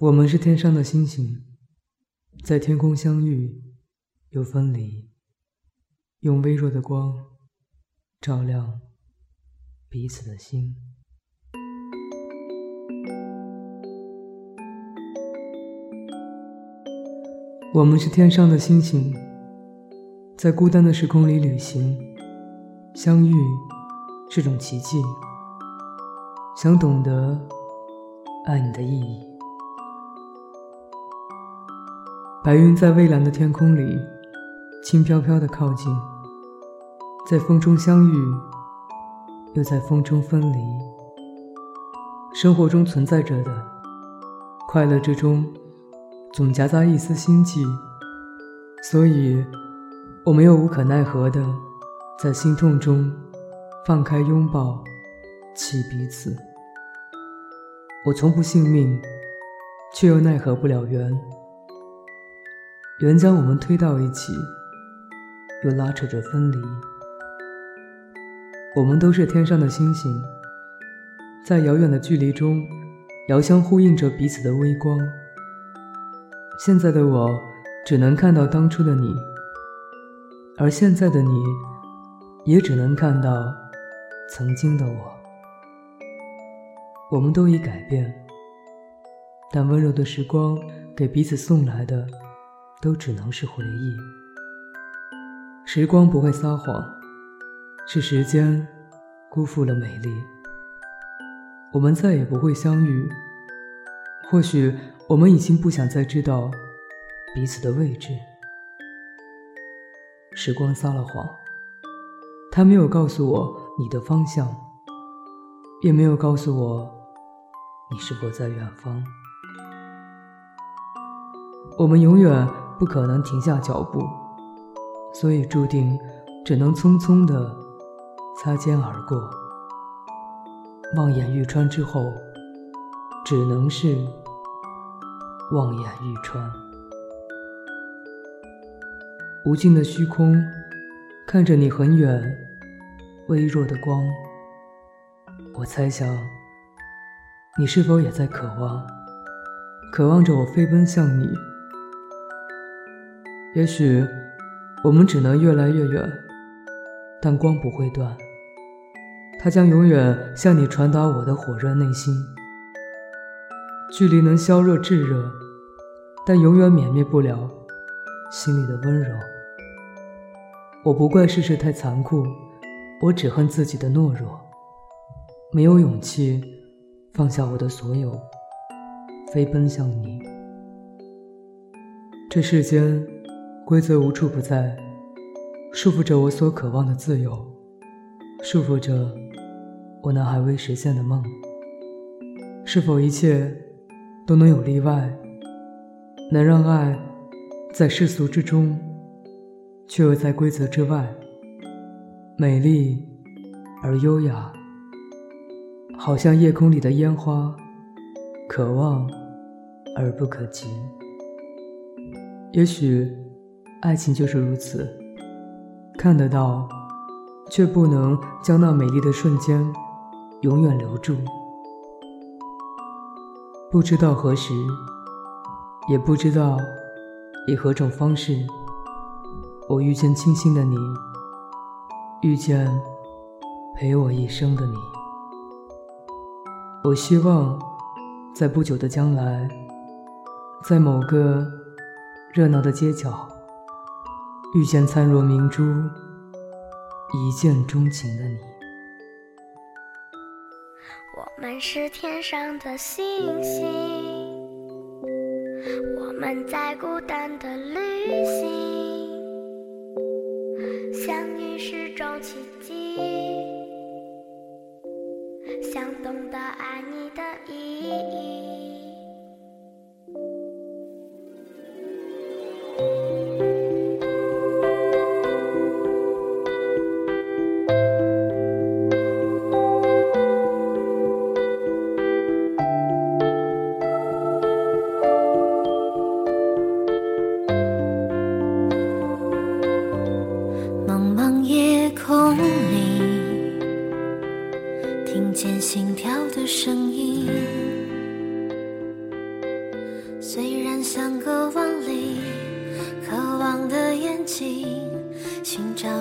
我们是天上的星星，在天空相遇又分离，用微弱的光照亮彼此的心。我们是天上的星星，在孤单的时空里旅行，相遇是种奇迹。想懂得爱你的意义。白云在蔚蓝的天空里，轻飘飘的靠近，在风中相遇，又在风中分离。生活中存在着的快乐之中，总夹杂一丝心悸，所以，我们又无可奈何的在心痛中放开拥抱，起彼此。我从不信命，却又奈何不了缘。缘将我们推到一起，又拉扯着分离。我们都是天上的星星，在遥远的距离中，遥相呼应着彼此的微光。现在的我，只能看到当初的你，而现在的你，也只能看到曾经的我。我们都已改变，但温柔的时光给彼此送来的。都只能是回忆。时光不会撒谎，是时间辜负了美丽。我们再也不会相遇。或许我们已经不想再知道彼此的位置。时光撒了谎，他没有告诉我你的方向，也没有告诉我你是否在远方。我们永远。不可能停下脚步，所以注定只能匆匆的擦肩而过。望眼欲穿之后，只能是望眼欲穿。无尽的虚空，看着你很远，微弱的光。我猜想，你是否也在渴望，渴望着我飞奔向你。也许我们只能越来越远，但光不会断，它将永远向你传达我的火热内心。距离能消热炙热，但永远泯灭不了心里的温柔。我不怪世事太残酷，我只恨自己的懦弱，没有勇气放下我的所有，飞奔向你。这世间。规则无处不在，束缚着我所渴望的自由，束缚着我那还未实现的梦。是否一切都能有例外，能让爱在世俗之中，却又在规则之外，美丽而优雅，好像夜空里的烟花，可望而不可及。也许。爱情就是如此，看得到，却不能将那美丽的瞬间永远留住。不知道何时，也不知道以何种方式，我遇见清新的你，遇见陪我一生的你。我希望，在不久的将来，在某个热闹的街角。遇见灿若明珠、一见钟情的你。我们是天上的星星，我们在孤单的旅行，相遇是种奇迹，想懂得爱你的意义。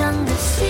样的心。